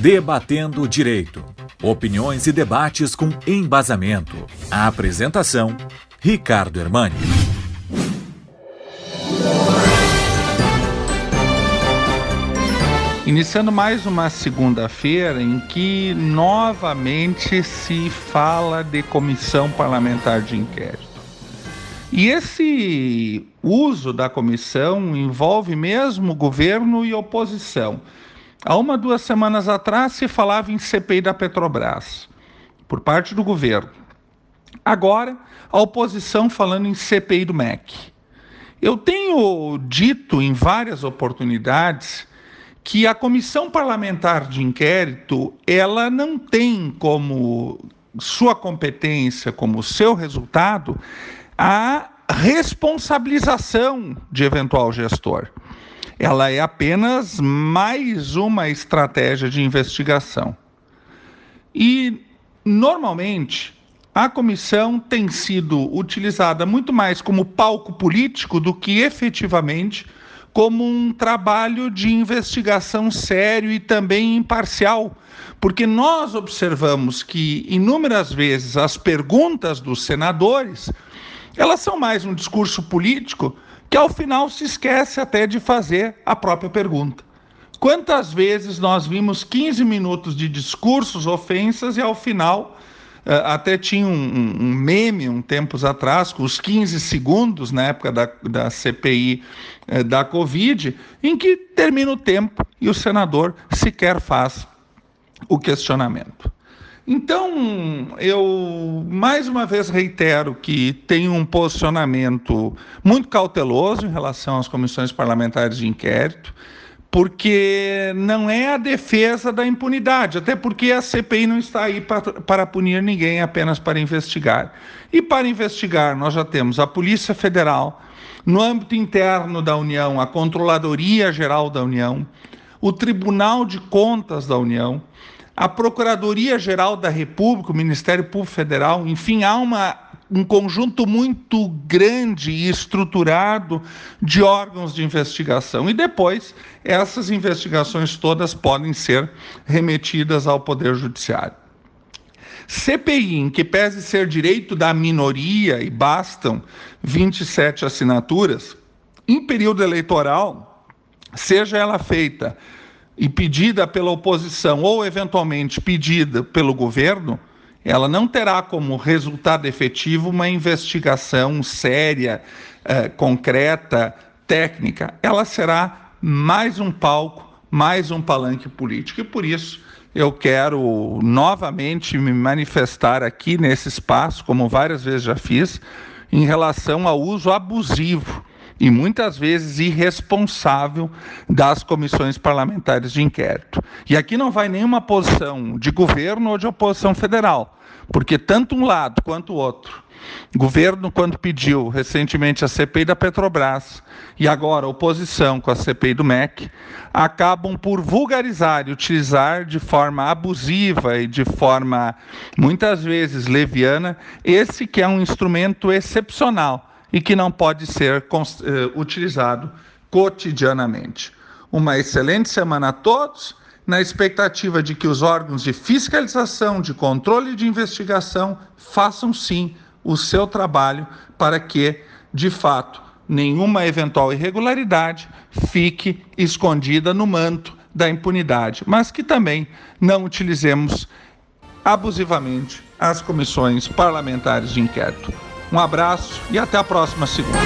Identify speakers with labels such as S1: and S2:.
S1: Debatendo Direito. Opiniões e debates com embasamento. A apresentação: Ricardo Hermani.
S2: Iniciando mais uma segunda-feira em que novamente se fala de comissão parlamentar de inquérito. E esse uso da comissão envolve mesmo governo e oposição. Há uma, duas semanas atrás se falava em CPI da Petrobras, por parte do governo. Agora, a oposição falando em CPI do MEC. Eu tenho dito em várias oportunidades que a comissão parlamentar de inquérito ela não tem como sua competência, como seu resultado, a responsabilização de eventual gestor. Ela é apenas mais uma estratégia de investigação. E, normalmente, a comissão tem sido utilizada muito mais como palco político do que efetivamente como um trabalho de investigação sério e também imparcial, porque nós observamos que inúmeras vezes as perguntas dos senadores elas são mais um discurso político que ao final se esquece até de fazer a própria pergunta. Quantas vezes nós vimos 15 minutos de discursos, ofensas e ao final eh, até tinha um, um, meme um tempos atrás, com os 15 segundos na época da, da CPI eh, da Covid, em que termina o tempo e o senador sequer faz o questionamento. Então, eu mais uma vez reitero que tenho um posicionamento muito cauteloso em relação às comissões parlamentares de inquérito, porque não é a defesa da impunidade, até porque a CPI não está aí para, para punir ninguém, apenas para investigar. E para investigar, nós já temos a Polícia Federal, no âmbito interno da União, a Controladoria Geral da União, o Tribunal de Contas da União a Procuradoria-Geral da República, o Ministério Público Federal, enfim, há uma, um conjunto muito grande e estruturado de órgãos de investigação. E depois, essas investigações todas podem ser remetidas ao Poder Judiciário. CPI, em que pese ser direito da minoria e bastam 27 assinaturas, em período eleitoral, seja ela feita e pedida pela oposição ou eventualmente pedida pelo governo, ela não terá como resultado efetivo uma investigação séria, eh, concreta, técnica. Ela será mais um palco, mais um palanque político. E por isso eu quero novamente me manifestar aqui nesse espaço, como várias vezes já fiz, em relação ao uso abusivo e muitas vezes irresponsável das comissões parlamentares de inquérito. E aqui não vai nenhuma posição de governo ou de oposição federal, porque tanto um lado quanto o outro, governo quando pediu recentemente a CPI da Petrobras e agora oposição com a CPI do MEC, acabam por vulgarizar e utilizar de forma abusiva e de forma muitas vezes leviana esse que é um instrumento excepcional e que não pode ser uh, utilizado cotidianamente. Uma excelente semana a todos, na expectativa de que os órgãos de fiscalização, de controle e de investigação façam sim o seu trabalho para que, de fato, nenhuma eventual irregularidade fique escondida no manto da impunidade, mas que também não utilizemos abusivamente as comissões parlamentares de inquérito. Um abraço e até a próxima segunda.